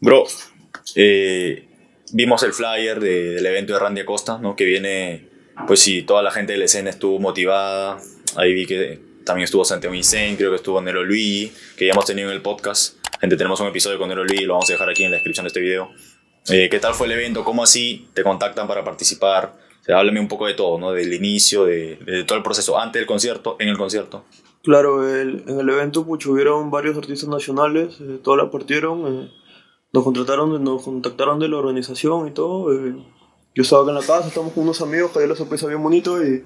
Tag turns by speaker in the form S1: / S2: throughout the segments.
S1: Bro, eh, vimos el flyer de- del evento de Randy Acosta, ¿no? Que viene, pues sí, toda la gente de la escena estuvo motivada. Ahí vi que también estuvo Santiago Insane, creo que estuvo Nero Luigi, que ya hemos tenido en el podcast. Gente, tenemos un episodio con Nero Luigi, lo vamos a dejar aquí en la descripción de este video. Eh, ¿Qué tal fue el evento? ¿Cómo así te contactan para participar? O sea, háblame un poco de todo, ¿no? Del inicio, de, todo el proceso, antes del concierto, en el concierto.
S2: Claro, en el evento pucho, hubieron varios artistas nacionales, eh, todos la partieron, eh, nos contrataron, nos contactaron de la organización y todo. eh, yo estaba acá en la casa, estamos con unos amigos, que la sorpresa bien bonito y,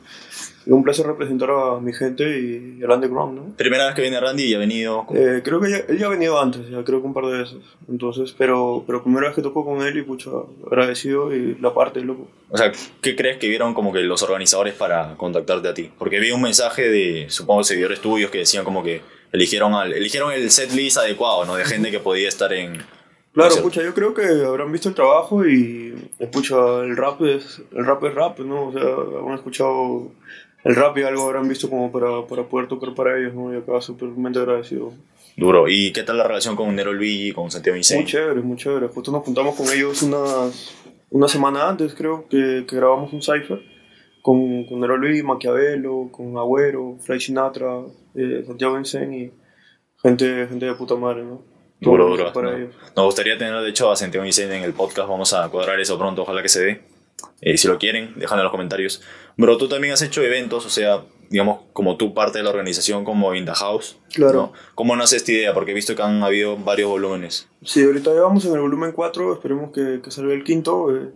S2: y un placer representar a mi gente y al underground, ¿no?
S1: Primera vez que viene Randy y ha venido...
S2: Eh, creo que ya- él ya ha venido antes, ya creo que un par de veces. Entonces, pero, pero primera vez que tocó con él y pucha, agradecido y la parte, loco.
S1: O sea, ¿qué crees que vieron como que los organizadores para contactarte a ti? Porque vi un mensaje de, supongo, seguidores tuyos que decían como que eligieron, al, eligieron el set list adecuado, ¿no? De gente que podía estar en...
S2: Claro, pucha, yo creo que habrán visto el trabajo y, eh, pucha, el rap es, el rap es rap, ¿no? O sea, han escuchado el rap y algo habrán visto como para, para poder tocar para ellos, ¿no? Y acá súpermente agradecido.
S1: Duro. ¿Y qué tal la relación con Nero Luigi, con Santiago
S2: Muy
S1: Insane?
S2: chévere, muy chévere. Justo nos juntamos con ellos unas, una semana antes, creo, que, que grabamos un cipher con, con Nero Luis, Maquiavelo, con Agüero, Fray Sinatra, eh, Santiago Insane y gente, gente de puta madre, ¿no?
S1: Duro, duro.
S2: ellos.
S1: Nos gustaría tener, de hecho, a Santiago Insane en el podcast. Vamos a cuadrar eso pronto, ojalá que se dé. Eh, si lo quieren, déjalo en los comentarios. Bro, tú también has hecho eventos, o sea, digamos, como tú parte de la organización, como In The House.
S2: Claro.
S1: ¿no? ¿Cómo nace esta idea? Porque he visto que han habido varios volúmenes.
S2: Sí, ahorita ya vamos en el volumen 4, esperemos que, que salga el quinto. eh.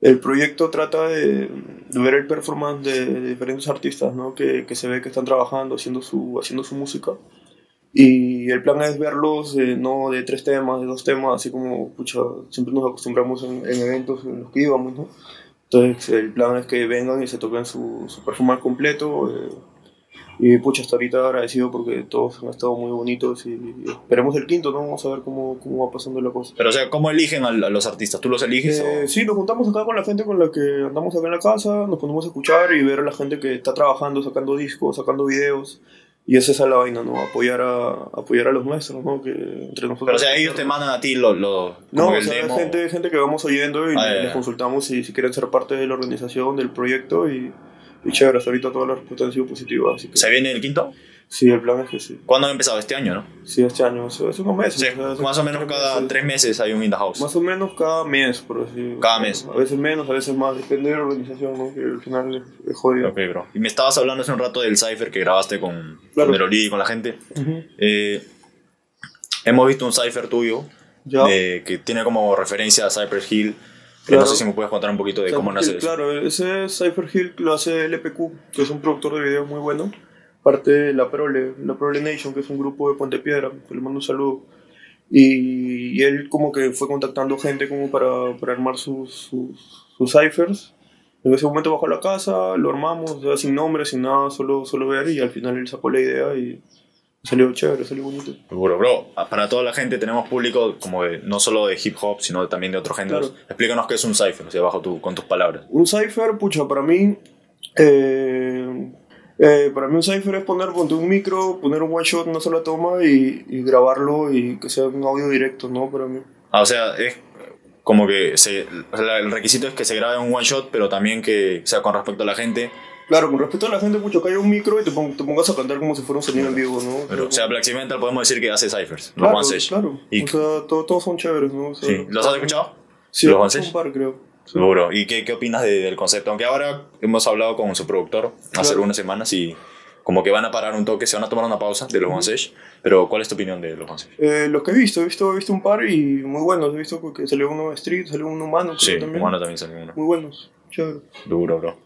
S2: el proyecto trata de, de ver el performance de, de diferentes artistas, ¿no? Que, que se ve que están trabajando, haciendo su, haciendo su música. Y el plan es verlos eh, no de tres temas, de dos temas, así como pucha, siempre nos acostumbramos en, en eventos en los que íbamos, ¿no? Entonces el plan es que vengan y se toquen su, su performance completo. eh, y pucha, hasta ahorita agradecido porque todos han estado muy bonitos y, y esperemos el quinto, ¿no? Vamos a ver cómo, cómo va pasando la cosa.
S1: Pero, o sea, ¿cómo eligen a, a los artistas? ¿Tú los eliges?
S2: Eh,
S1: o-
S2: sí, nos juntamos acá con la gente con la que andamos acá en la casa, nos ponemos a escuchar y ver a la gente que está trabajando, sacando discos, sacando videos. Y esa es la vaina, ¿no? Apoyar a, apoyar a los nuestros, ¿no? Que entre nosotros.
S1: Pero, o sea, ellos te mandan a ti lo, lo,
S2: No, o sea,
S1: demo.
S2: gente, gente que vamos oyendo y
S1: Ah,
S2: les consultamos si, si quieren ser parte de la organización, del proyecto y, y chévere, hasta ahorita todas las respuestas han sido positivas, así que
S1: ¿Se viene el quinto?
S2: Sí, el plan es que sí.
S1: ¿Cuándo ha empezado? Este año, ¿no?
S2: Sí, este año, eso es unos meses.
S1: Sí,
S2: o sea, hace
S1: más o menos cada
S2: meses.
S1: tres meses hay un In The House.
S2: Más o menos cada mes, por así
S1: Cada mes.
S2: A veces menos, a veces más, depende de la organización, ¿no? Que al final es, jodido.
S1: Ok, bro. Y me estabas hablando hace un rato del cipher que grabaste con,
S2: Claro.
S1: con Neroli y con la gente.
S2: Ujú.
S1: Eh, hemos visto un cipher tuyo
S2: Ya.
S1: eh, que tiene como referencia a Cypress Hill.
S2: Claro.
S1: No sé si me puedes contar un poquito de
S2: Cypher
S1: cómo nace
S2: Hill,
S1: eso.
S2: Claro, ese Cypher Hill lo hace LPQ, que es un productor de videos muy bueno. Parte de la Prole, la Prole Nation, que es un grupo de Puente Piedra, que le mando un saludo. Y, y él como que fue contactando gente como para, para armar sus, sus, sus ciphers. En ese momento bajó a la casa, lo armamos, o sea, sin nombre, sin nada, solo, solo ver y al final él sacó la idea y salió chévere, salió bonito.
S1: Seguro, bro. Ah, Para toda la gente tenemos público como de, no solo de hip hop, sino también de otros géneros.
S2: Claro.
S1: Explícanos qué es un cipher, o sea, bajo tu, con tus palabras.
S2: Un cipher, pucha, para mí. eh, eh, para mí un cipher es poner un micro, poner un one shot, una sola toma y, y grabarlo y que sea un audio directo, ¿no? Para mí.
S1: Ah, o sea, es como que se, el requisito es que se grabe un one shot, pero también que sea con respecto a la gente.
S2: Claro, con respecto a la gente, pucha, que haya un micro y te, pon- te pongas a cantar como si fuera un sonido en vivo, ¿no?
S1: Pero, o sea, Black podemos decir que hace ciphers, los
S2: claro,
S1: One Sage.
S2: claro.
S1: Y,
S2: O sea, to- todos son chéveres, ¿no? O sea,
S1: sí. ¿Los has escuchado?
S2: Sí,
S1: ¿Los
S2: los un par, creo.
S1: Seguro. ¿Y qué, qué opinas de- del concepto? Aunque ahora hemos hablado con su productor hace algunas semanas y como que van a parar un toque, se van a tomar una pausa de los One Sage. Pero ¿cuál es tu opinión de los One Sage?
S2: Eh, los que he visto, he visto, he visto un par y muy buenos. He visto que salió uno Street, salió uno humano.
S1: Sí,
S2: también.
S1: humano también salió uno.
S2: Muy buenos, chévere.
S1: Duro, bro.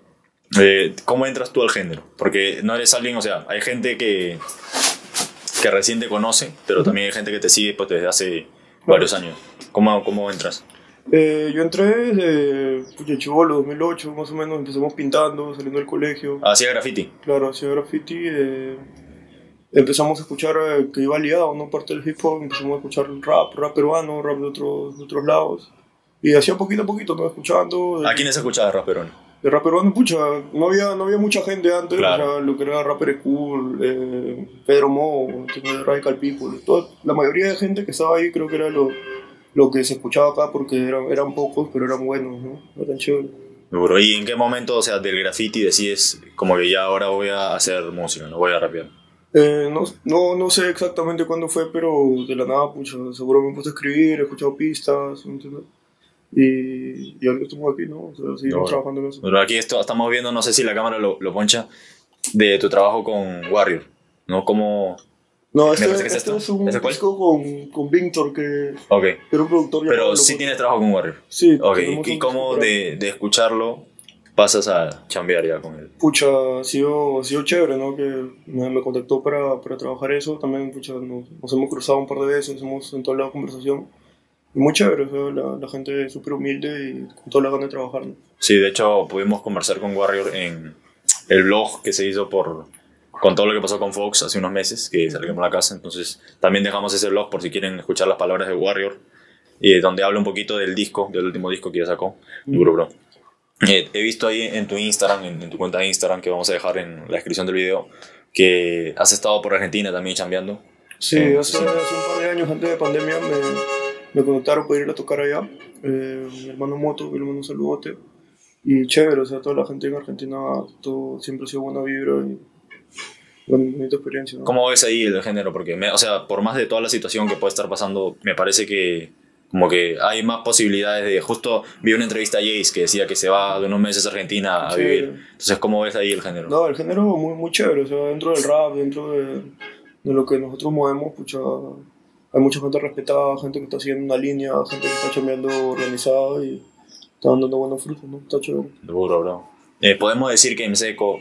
S1: Eh, ¿Cómo entras tú al género? Porque no eres alguien, o sea, hay gente que, que recién te conoce, pero también hay gente que te sigue pues, desde hace varios años. ¿Cómo, cómo entras?
S2: Eh, yo entré desde pucha, chivolo, 2008, más o menos. Empezamos pintando, saliendo del colegio.
S1: Hacía graffiti.
S2: Claro, hacía graffiti. eh, empezamos a escuchar eh, que iba liado, ¿no? Parte del hip hop. Empezamos a escuchar rap, rap peruano, rap de otros, de otros lados. Y hacía poquito a poquito, ¿no? Escuchando.
S1: ¿A quiénes escuchabas rap peruano?
S2: De rap peruano, pucha, no había, no había mucha gente antes,
S1: Claro.
S2: o sea, lo que era Rapper School, eh, Pedro Mo, Radical People, toda- la mayoría de gente que estaba ahí creo que era lo, lo que se escuchaba acá porque eran, eran pocos, pero eran buenos, ¿no? Eran chéveres.
S1: ¿Y en qué momento, o sea, del graffiti decides como que ya ahora voy a hacer música, no voy a rapear?
S2: Eh, no, no, no sé exactamente cuándo fue, pero de la nada, pucha, seguro me puse a escribir, he escuchado pistas, ¿entiendes? Y, y ahora estamos aquí, ¿no? O sea, seguimos
S1: No,
S2: trabajando en eso.
S1: Pero aquí esto, estamos viendo, no sé si la cámara lo, lo poncha, de tu trabajo con Warrior, ¿no? Como...
S2: No, este,
S1: es
S2: este
S1: esto.
S2: es un
S1: ¿Ese cuál?
S2: disco con, con Victor, que,
S1: Ok.
S2: que era un productor
S1: Pero sí
S2: Loco-
S1: tienes trabajo con Warrior.
S2: Sí,
S1: Ok.
S2: tenemos
S1: ¿Y cómo de, de escucharlo pasas a chambear ya con él?
S2: Pucha, ha sido, ha sido chévere, ¿no? Que me, me contactó para, para trabajar eso. También, pucha, nos, nos hemos cruzado un par de veces, hemos entablado la conversación. Y muy chévere, o sea, la, la gente es súper humilde y con toda la ganas de trabajar, ¿no?
S1: Sí, de hecho pudimos conversar con Warrior en el blog que se hizo por con todo lo que pasó con Fox hace unos meses, que salimos a la casa. Entonces también dejamos ese blog por si quieren escuchar las palabras de Warrior, y donde habla un poquito del disco, del último disco que ya sacó. Duro, bro. Eh, he visto ahí en tu Instagram, en, en tu cuenta de Instagram, que vamos a dejar en la descripción del video, que has estado por Argentina también chambeando.
S2: Sí,
S1: Eh,
S2: hace, hace un par de años antes de pandemia me, me contactaron para ir a tocar allá. Eh, mi hermano Moto, que le mando un saludote. Y chévere, o sea, toda la gente en Argentina, todo, siempre ha sido buena vibra y bonita experiencia. ¿no?
S1: ¿Cómo ves ahí el género? Porque, me- o sea, por más de toda la situación que puede estar pasando, me parece que como que hay más posibilidades de... Justo vi una entrevista a Jace que decía que se va de unos meses a Argentina a
S2: Sí.
S1: vivir. Entonces, ¿cómo ves ahí el género?
S2: No, el género muy, muy chévere, o sea, dentro del rap, dentro de, de lo que nosotros movemos, pucha, hay mucha gente respetada, gente que está siguiendo una línea, gente que está chambeando organizada y está dando buenos frutos, ¿no? Está chévere.
S1: Duro, bro. Eh, ¿Podemos decir que Mseco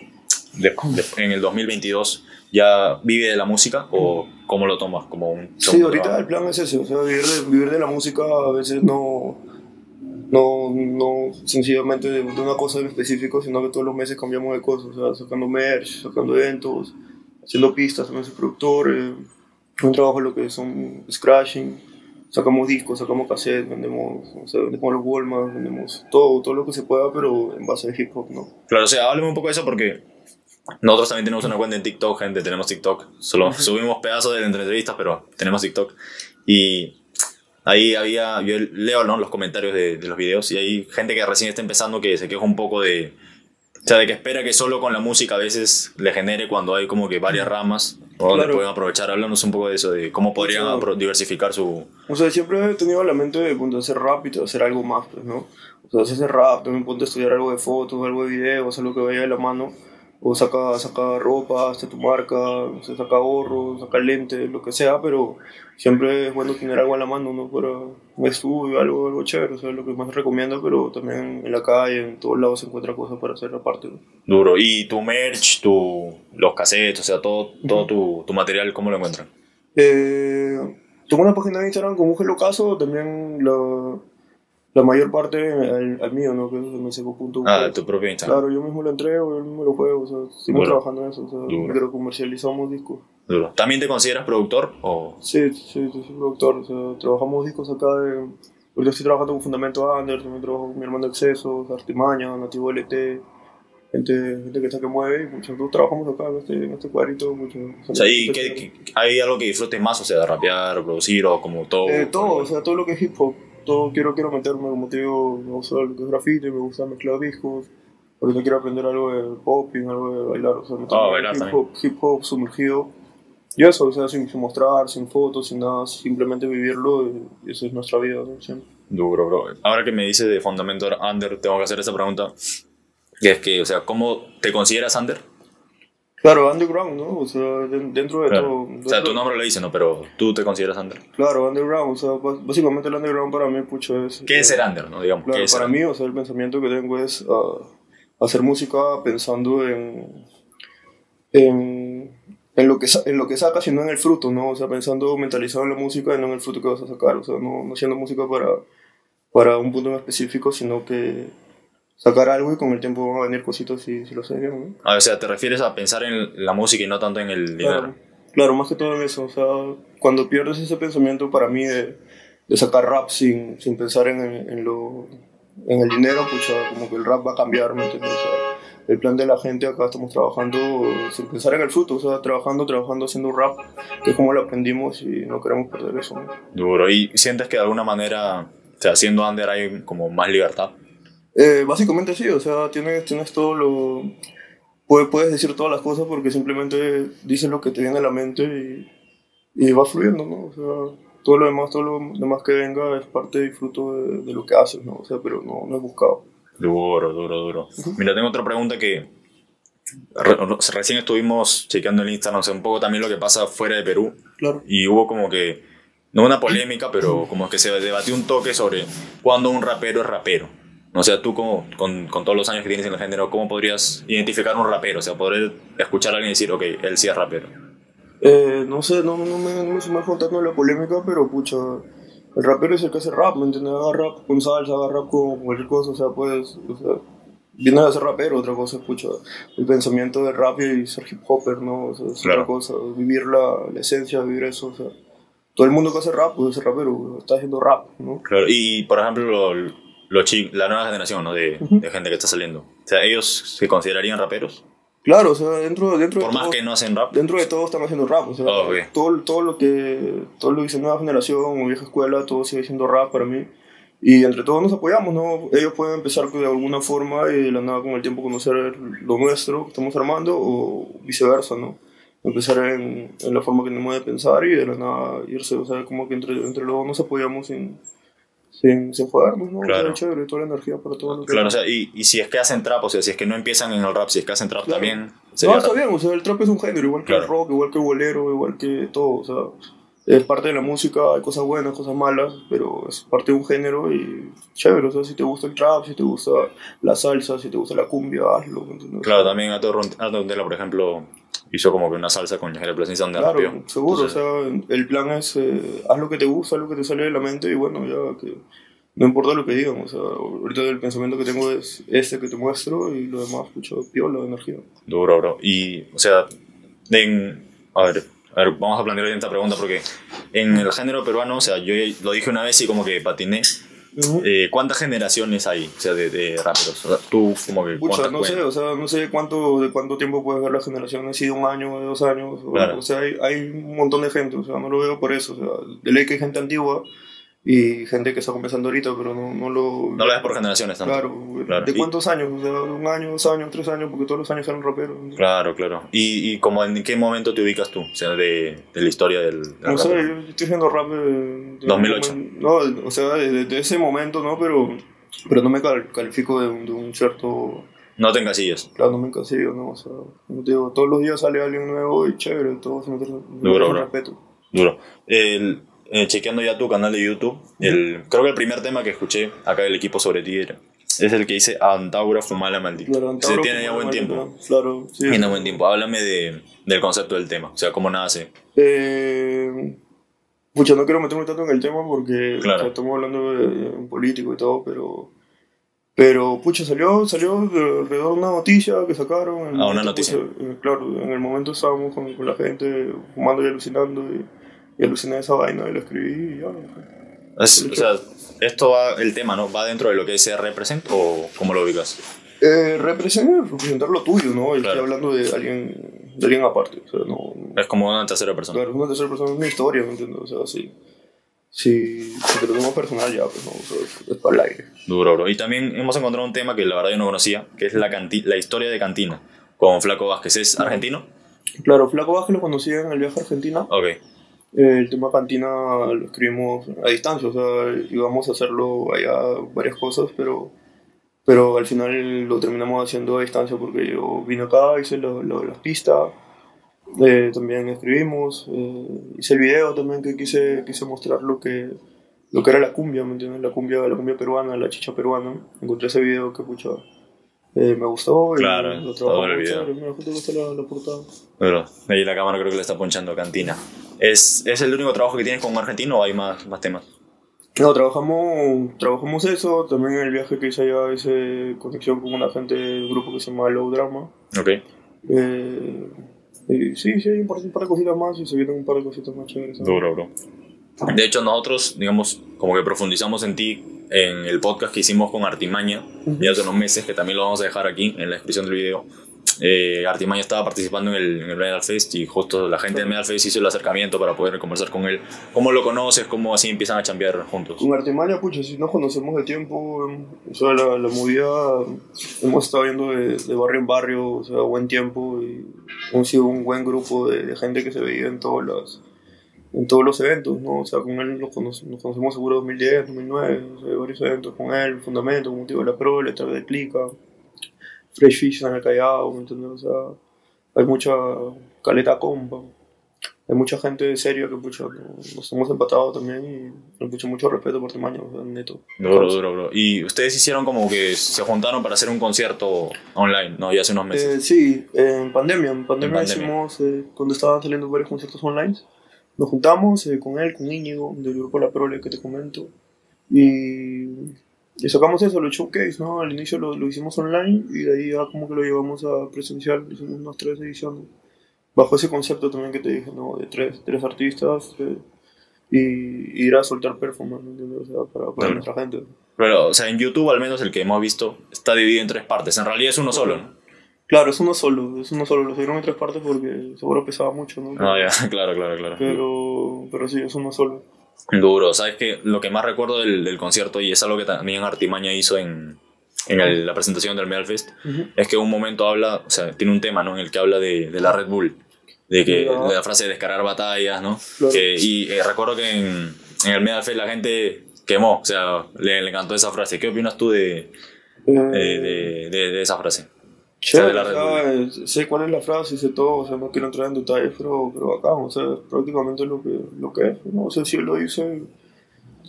S1: de- de- en el 2022 ya vive de la música o cómo lo tomas? Como un
S2: Sí, ahorita
S1: trabajo?
S2: el plan es ese, o sea, vivir de, vivir de la música a veces no, no, no sencillamente de, una cosa en específico, sino que todos los meses cambiamos de cosas, o sea, sacando merch, sacando eventos, haciendo pistas, soy productor, eh, un trabajo en lo que son scratching, sacamos discos, sacamos cassettes, vendemos, o sea, vendemos los Walmart, vendemos todo, todo lo que se pueda, pero en base a hip hop, ¿no?
S1: Claro, o sea, háblame un poco de eso porque nosotros también tenemos una cuenta en TikTok, gente, tenemos TikTok. Solo subimos pedazos de entrevistas, pero tenemos TikTok. Y ahí había, yo leo ¿no? los comentarios de, de los videos y hay gente que recién está empezando que se queja un poco de... O sea, de que espera que solo con la música a veces le genere cuando hay como que varias ramas o donde
S2: Claro.
S1: pueden aprovechar. Háblanos un poco de eso, de cómo podrían diversificar su...
S2: O sea, siempre he tenido la mente de ponte a hacer rap y de hacer algo más, pues, ¿no? O sea, hacer rap, también ponte a estudiar algo de fotos, algo de videos, algo que vaya de la mano. O saca, saca ropa, hazte tu marca, o sea, saca gorros, saca lentes, lo que sea, pero siempre es bueno tener algo a la mano, ¿no? Para un estudio, algo, algo chévere, o sea, lo que más recomiendo, pero también en la calle, en todos lados se encuentra cosas para hacer aparte, ¿no?
S1: Duro. Y tu merch, tu, los cassettes, o sea, todo, todo tu, tu material, ¿cómo lo encuentran?
S2: Eh, tengo una página de Instagram con un Hello Caso, también la, la mayor parte al, al mío, ¿no? Que es mseco.com.
S1: Ah, tu propio Instagram.
S2: Claro, yo mismo lo entrego, yo mismo lo juego, o sea, seguimos
S1: Duro.
S2: trabajando en eso, o sea,
S1: Duro.
S2: pero comercializamos discos.
S1: Duro. ¿También te consideras productor? O...
S2: Sí, sí, sí, soy productor, o sea, trabajamos discos acá de... Ahorita estoy trabajando con Fundamento Under, también trabajo con mi hermano Excesos, Artimaña, Nativo LT, gente, gente que está que mueve, y nosotros trabajamos acá en este, en este cuadrito, mucho.
S1: O sea, ¿y qué- qué- ¿hay algo que disfrutes más? O sea, de rapear, producir o como todo.
S2: Eh, todo, o sea, todo lo que es hip hop, todo quiero, quiero meterme, como te digo, me gusta lo que es graffiti, me gusta mezclar discos, ahorita quiero aprender algo de popping, algo de bailar, o sea, en
S1: bailar
S2: hip hop, hip hop sumergido. Y eso, o sea, sin, sin mostrar, sin fotos, sin nada, simplemente vivirlo, y eso es nuestra vida, ¿no? Siempre.
S1: Duro, bro. Ahora que me dices de Fundamental Under, tengo que hacer esta pregunta. Que es que, o sea, ¿cómo te consideras under?
S2: Claro, underground, ¿no? O sea, de- dentro de
S1: Claro.
S2: todo.
S1: O sea, tu nombre lo dice, ¿no? Pero tú te consideras under.
S2: Claro, underground, o sea, básicamente el underground para mí, pucho, es...
S1: ¿Qué es ser under, no? Digamos,
S2: Claro,
S1: ¿qué es
S2: para mí, o sea, el pensamiento que tengo es ah, hacer música pensando en, en, en, lo que, en lo que sacas y no en el fruto, ¿no? O sea, pensando, mentalizado en la música y no en el fruto que vas a sacar. O sea, no, no haciendo música para, para un punto en específico, sino que sacar algo y con el tiempo van a venir cositas si, si lo haces bien, ¿no?
S1: Ah, o sea, te refieres a pensar en la música y no tanto en el dinero.
S2: Claro, claro, más que todo en eso. O sea, cuando pierdes ese pensamiento para mí de, de sacar rap sin, sin pensar en, en lo, en el dinero, pucha, como que el rap va a cambiar, ¿me entiendes? O sea, el plan de la gente acá estamos trabajando sin pensar en el fruto, o sea, trabajando, trabajando, haciendo rap, que es como lo aprendimos y no queremos perder eso. ¿no?
S1: Duro. ¿Y sientes que de alguna manera, o sea, siendo under hay como más libertad?
S2: Eh, básicamente sí, o sea, tienes, tienes todo lo... Puedes, puedes decir todas las cosas porque simplemente dices lo que te viene a la mente y, y va fluyendo, ¿no? O sea, todo lo demás, todo lo demás que venga es parte y fruto de, de lo que haces, ¿no? O sea, pero no, no es buscado.
S1: Duro, duro, duro. Mira, tengo otra pregunta que re- recién estuvimos chequeando el Instagram, o sea, un poco también lo que pasa fuera de Perú.
S2: Claro.
S1: Y hubo como que, no una polémica, pero como que se debatió un toque sobre cuándo un rapero es rapero. O sea, tú como, con, con todos los años que tienes en el género, ¿cómo podrías identificar un rapero? O sea, poder escuchar a alguien y decir, ok, él sí es rapero.
S2: Eh, no sé, no, no, me, no me sé más contando la polémica, pero pucha, el rapero es el que hace rap, ¿me entiendes? Haga rap con salsa, haga rap con cualquier cosa, o sea, pues, o sea, viene a ser rapero, otra cosa es, pucha, el pensamiento del rap y ser hip hopper, ¿no? O sea, es
S1: Claro.
S2: otra cosa, vivir la, la esencia, vivir eso, o sea, todo el mundo que hace rap, pues es rapero, está haciendo rap, ¿no?
S1: Claro, y por ejemplo, lo, lo chi- la nueva generación ¿no? de, de gente que está saliendo. O sea, ¿ellos se considerarían raperos?
S2: Claro, o sea, dentro, dentro
S1: Por
S2: de
S1: más
S2: todo-
S1: que no hacen rap.
S2: dentro de todo están haciendo rap, o sea,
S1: Oh,
S2: todo, todo lo que todo lo que dice nueva generación o vieja escuela, todo sigue siendo rap para mí. Y entre todos nos apoyamos, ¿no? Ellos pueden empezar de alguna forma y de la nada con el tiempo conocer lo nuestro que estamos armando o viceversa, ¿no? Empezar en, en la forma que tenemos de pensar y de la nada irse, o sea, como que entre, entre los dos nos apoyamos sin, sin, sin jodernos, ¿no?
S1: Claro.
S2: Chévere, toda la energía para todo lo que
S1: Claro, o sea, y, y si es que hacen trap, o sea, si es que no empiezan en el rap, si es que hacen trap
S2: Claro.
S1: también, sería
S2: No, está
S1: rap.
S2: bien, o sea, el trap es un género, igual que el
S1: Claro.
S2: rock, igual que el bolero, igual que todo, o sea, es parte de la música, hay cosas buenas, cosas malas, pero es parte de un género y chévere, o sea, si te gusta el trap, si te gusta la salsa, si te gusta la cumbia, hazlo, ¿me entiendes?
S1: Claro, también Ato Ron- Ato Rondela, por ejemplo, hizo como que una salsa con Yajere Plasencia donde
S2: Claro, seguro,
S1: Entonces,
S2: o sea, el plan es, eh, haz lo que te gusta, haz lo que te sale de la mente y bueno, ya que no importa lo que digan, o sea, ahorita el pensamiento que tengo es este que te muestro y lo demás, mucho piola, energía.
S1: Duro, bro. Y, o sea, en, a ver, a ver, vamos a plantear esta pregunta porque en el género peruano, o sea, yo lo dije una vez y como que patiné. Eh, ¿Cuántas generaciones hay, o sea, de, de raperos? O sea, tú como que
S2: Pucha, no sé,
S1: cuentas?
S2: o sea, no sé cuánto, de cuánto tiempo puedes ver la generación, si de un año, de dos años, o,
S1: Claro.
S2: o sea, hay, hay un montón de gente, o sea, no lo veo por eso, o sea, de ley que hay gente antigua y gente que está comenzando ahorita, pero no, no lo...
S1: No lo ves por generaciones tanto.
S2: Claro,
S1: Claro.
S2: ¿de
S1: Y-
S2: cuántos años? O sea, un año, dos años, tres años, porque todos los años eran raperos.
S1: Claro, claro. ¿Y, y como en qué momento te ubicas tú? O sea, de, de la historia del, del
S2: No sé, yo estoy haciendo rap de... de
S1: 2008.
S2: un momen- No, o sea, de, de ese momento, ¿no? Pero, pero no me cal- califico de un, de un cierto...
S1: No te encasillas.
S2: Claro, no me encasillo, ¿no? O sea, como te digo, todos los días sale alguien nuevo y chévere, todos se merecen
S1: Duro, bro.
S2: respeto.
S1: Duro. El, eh, chequeando ya tu canal de YouTube, el, creo que el primer tema que escuché acá del equipo sobre ti era- es el que dice Antaura Fumala Maldita.
S2: Claro,
S1: Se tiene ya buen tiempo.
S2: Claro, sí.
S1: Tiene buen tiempo. Háblame de, del concepto del tema. O sea, cómo nace.
S2: Eh, pucha, no quiero meterme tanto en el tema porque
S1: Claro.
S2: o sea, estamos hablando de, de un político y todo, pero... Pero, pucha, salió, salió de alrededor de una noticia que sacaron.
S1: Ah, una noticia.
S2: eh, claro, en el momento estábamos con, con la gente fumando y alucinando y, y aluciné esa vaina y la escribí y ya.
S1: Es- o sea, esto va, el tema, ¿no? ¿Va dentro de lo que es Represent o cómo lo ubicas?
S2: Eh, representar, representar lo tuyo, ¿no? Y
S1: Claro.
S2: Estoy hablando de alguien, de alguien aparte. O sea, no,
S1: Es como una tercera persona.
S2: claro, una tercera persona, es una historia, ¿me entiendes? O sea, si, si, si te lo tomas personal ya, pues no, o sea, es, es para el aire.
S1: Duro, bro. Y también hemos encontrado un tema que la verdad yo no conocía, que es la, canti- la historia de Cantina, con Flaco Vázquez. ¿Es argentino?
S2: Claro, Flaco Vázquez lo conocí en el viaje a Argentina.
S1: Ok.
S2: Eh, el tema cantina lo escribimos a distancia, o sea, íbamos a hacerlo allá varias cosas, pero, pero al final lo terminamos haciendo a distancia porque yo vine acá, hice lo, las pistas, eh, también escribimos, eh, hice el video también que quise, quise mostrar lo que, lo que era la cumbia, ¿me entiendes? La cumbia, la cumbia peruana, la chicha peruana. Encontré ese video que pucha, eh, me gustó y
S1: Claro,
S2: lo
S1: está bueno el video.
S2: que está la, la portada.
S1: Duro. Ahí la cámara creo que le está ponchando Cantina. ¿Es, ¿Es el único trabajo que tienes con un argentino o hay más, más temas?
S2: No, trabajamos, trabajamos eso, también en el viaje que hice allá hice conexión con una gente del grupo que se llama Low Drama.
S1: Ok.
S2: Eh, y sí, sí, hay un par, un par de cositas más y se vienen un par de cositas más chéveres.
S1: Duro, bro. De hecho, nosotros, digamos, como que profundizamos en ti en el podcast que hicimos con Artimaña, ya hace unos meses, que también lo vamos a dejar aquí en la descripción del video, eh, Artimaña estaba participando en el, en el Medal Fest y justo la gente del Medal Fest hizo el acercamiento para poder conversar con él. ¿Cómo lo conoces? ¿Cómo así empiezan a chambear juntos?
S2: Con Artimaña, pucha, si nos conocemos de tiempo, o sea, la, la movida hemos estado viendo de, de barrio en barrio, o sea, buen tiempo y hemos sido un buen grupo de, de gente que se veía en todas las en todos los eventos, ¿no? O sea, con él nos, cono- nos conocemos seguro 2010, 2009, o sea, varios eventos con él, Fundamento, con Motivo de la Pro, Letra de Clica, Fresh Fish en el Callao, ¿me entiendes? O sea, hay mucha caleta compa, hay mucha gente seria que, pucha, no- nos hemos empatado también y nos pucha mucho respeto por Timaño, o sea, neto.
S1: Duro, duro, bro. Y ustedes hicieron como que se juntaron para hacer un concierto online, ¿no? Ya hace unos meses.
S2: Eh, sí, en pandemia. En pandemia,
S1: En pandemia.
S2: hicimos, eh, cuando estaban saliendo varios conciertos online, nos juntamos eh, con él, con Íñigo, del grupo La Prole que te comento, y, y sacamos eso, los showcase, ¿no? Al inicio lo, lo hicimos online y de ahí ya como que lo llevamos a presencial, hicimos unas tres ediciones, bajo ese concepto también que te dije, ¿no? De tres, tres artistas eh, y, y ir a soltar performance, ¿me entiendes? O sea, para, para
S1: Claro.
S2: nuestra gente.
S1: Pero, o sea, en YouTube, al menos el que hemos visto, está dividido en tres partes. En realidad es uno solo, ¿no?
S2: Claro, es uno solo, es uno solo, lo subieron en tres partes porque seguro pesaba mucho, ¿no?
S1: Ah, ya, claro, claro, claro.
S2: Pero, pero sí, es uno solo.
S1: Duro, ¿sabes que Lo que más recuerdo del, del concierto, y es algo que también Artimaña hizo en, en el- la presentación del Metal Fest, es que un momento habla, o sea, tiene un tema, ¿no? En el que habla de, de la Red Bull, de que de la frase de descargar batallas, ¿no?
S2: Claro.
S1: Que- y eh, recuerdo que en, en el Metal Fest la gente quemó, o sea, le, le encantó esa frase. ¿Qué opinas tú de,
S2: Eh,
S1: de- de esa frase?
S2: Chévere, o sea, sé cuál es la frase, sé todo, o sea, no quiero entrar en detalles, pero, pero acá, o sea, prácticamente lo que, lo que es, ¿no? O sea, si él lo dice,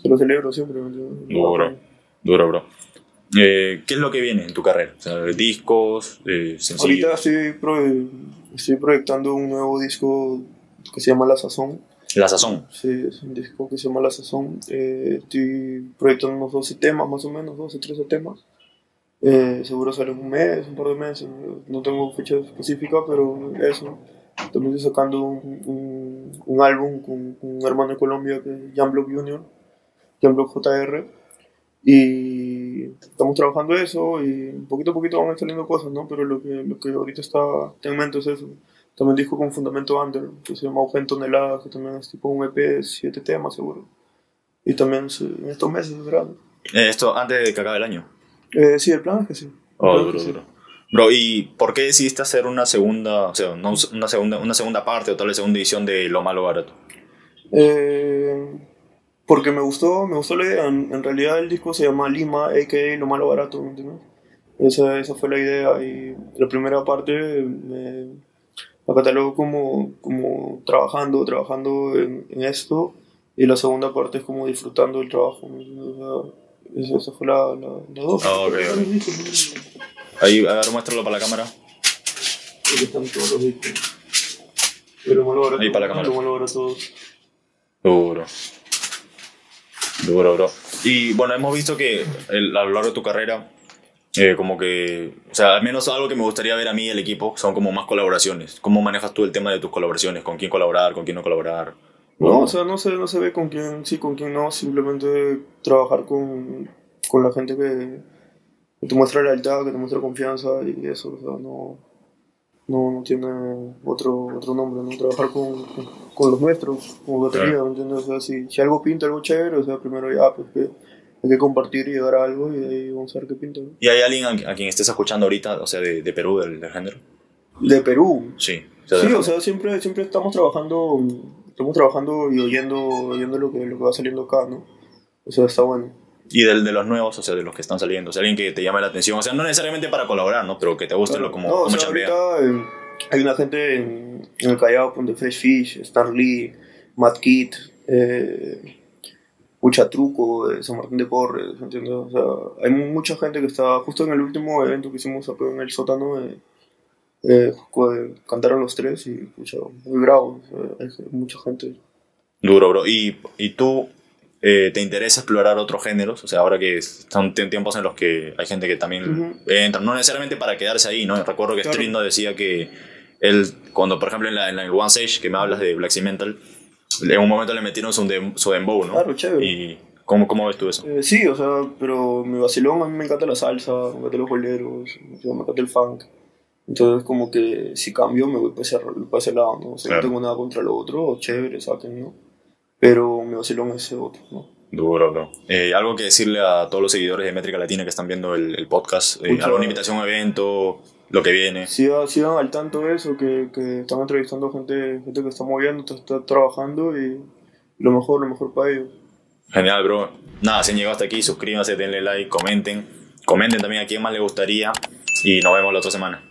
S2: se lo celebro siempre, ¿me entiendes?
S1: Duro, duro, bro. Eh, ¿Qué es lo que viene en tu carrera? O sea, discos, eh, sencillos.
S2: Ahorita estoy, pro- estoy proyectando un nuevo disco que se llama La Sazón.
S1: La sazón.
S2: Sí, es un disco que se llama La Sazón. Eh, estoy proyectando unos 12 temas, más o menos, 12, 13 temas. Eh, seguro sale un mes, un par de meses. No tengo fecha específica, pero eso. También estoy sacando un, un, un álbum con, con un hermano de Colombia que es Jan Block Jr., Jan Block JR. Y estamos trabajando eso y poquito a poquito van saliendo cosas, ¿no? Pero lo que, lo que ahorita está en mente es eso. También disco con Fundamento Under, que se llama Auge en Toneladas, que también es tipo un EP de 7 temas seguro. Y también en estos meses, ¿verdad?
S1: Eh, esto antes de que acabe el año.
S2: Eh, sí, el plan es que sí.
S1: Oh, duro,
S2: que sí.
S1: duro. Bro, ¿y por qué decidiste hacer una segunda, o sea, no una segunda, una segunda parte o tal vez segunda edición de Lo Malo Barato?
S2: Eh, porque me gustó, me gustó la idea. En, en realidad el disco se llama Lima, a.k.a. Lo Malo Barato, ¿me entiendes? Esa, esa fue la idea y la primera parte me, la catalogo como, como trabajando, trabajando en, en esto y la segunda parte es como disfrutando el trabajo. ¿me entiendes? O sea, esa, esa fue la, la, la dos.
S1: Ah, ok, ok. Ahí, a ver, muéstralo para la cámara.
S2: Aquí están todos los Lo Barato,
S1: Ahí para la cámara.
S2: Lo Barato.
S1: Duro. Duro, bro. Y bueno, hemos visto que el- a lo largo de tu carrera, eh, como que, o sea, al menos algo que me gustaría ver a mí y el equipo son como más colaboraciones. ¿Cómo manejas tú el tema de tus colaboraciones? ¿Con quién colaborar? ¿Con quién no colaborar?
S2: No, o sea, no se, no se ve con quién sí, con quién no, simplemente trabajar con, con la gente que, que te muestra lealtad, que te muestra confianza y eso, o sea, no, no, no tiene otro, otro nombre, ¿no? Trabajar con, con, con los nuestros, como batería,
S1: Claro.
S2: ¿me entiendes? O sea, si, si algo pinta, algo chévere, o sea, primero ya, pues que hay que compartir y llegar a algo y ahí vamos a ver qué pinta, ¿no?
S1: ¿Y hay alguien a, a quien estés escuchando ahorita, o sea, de, de Perú, del, del género?
S2: De Perú,
S1: Sí.
S2: Sí,
S1: de-
S2: o sea, siempre, siempre estamos trabajando, estamos trabajando y oyendo, oyendo lo que, lo que va saliendo acá, ¿no? O sea, está bueno.
S1: Y del, de los nuevos, o sea, de los que están saliendo. O sea, alguien que te llame la atención. O sea, no necesariamente para colaborar, ¿no? Pero que te guste lo, como,
S2: no, o
S1: como
S2: sea,
S1: chambea.
S2: ahorita eh, hay una gente en, en el Callao, con The Fresh Fish, Stan Lee, Matt Kidd, eh, Pucha Truco, de San Martín de Porres, ¿entiendes? O sea, hay mucha gente que está, justo en el último evento que hicimos acá en el sótano, eh, eh, cantaron los tres y, pucha, muy bravo, hay mucha gente.
S1: Duro, bro. ¿Y, y tú eh, te interesa explorar otros géneros? O sea, ahora que son tie- tiempos en los que hay gente que también entra, no necesariamente para quedarse ahí, ¿no? Recuerdo que
S2: Claro.
S1: Street nos decía que él, cuando por ejemplo en, la, en el One Sage, que me hablas de Black Sea Mental, en un momento le metieron su, dem- su dembow, ¿no?
S2: Claro, chévere.
S1: Y ¿Cómo, cómo ves tú eso?
S2: Eh, sí, o sea, pero mi vacilón, a mí me encanta la salsa, me encanta los boleros, me encanta el funk. Entonces, como que si cambio, me voy para ese, para ese lado, ¿no? O sea,
S1: Claro.
S2: no tengo nada contra lo otro, chévere, saquen, ¿no? Pero mi vacilón es ese otro, ¿no?
S1: Duro, bro. Eh, algo que decirle a todos los seguidores de Métrica Latina que están viendo el, el podcast. Eh, ¿Alguna invitación a un evento? Lo que viene.
S2: Sigan, sigan al tanto de eso, que, que están entrevistando gente, gente que está moviendo, está, está trabajando y lo mejor, lo mejor para ellos.
S1: Genial, bro. Nada, si han llegado hasta aquí, suscríbanse, denle like, comenten. Comenten también a quién más les gustaría. Y nos vemos la otra semana.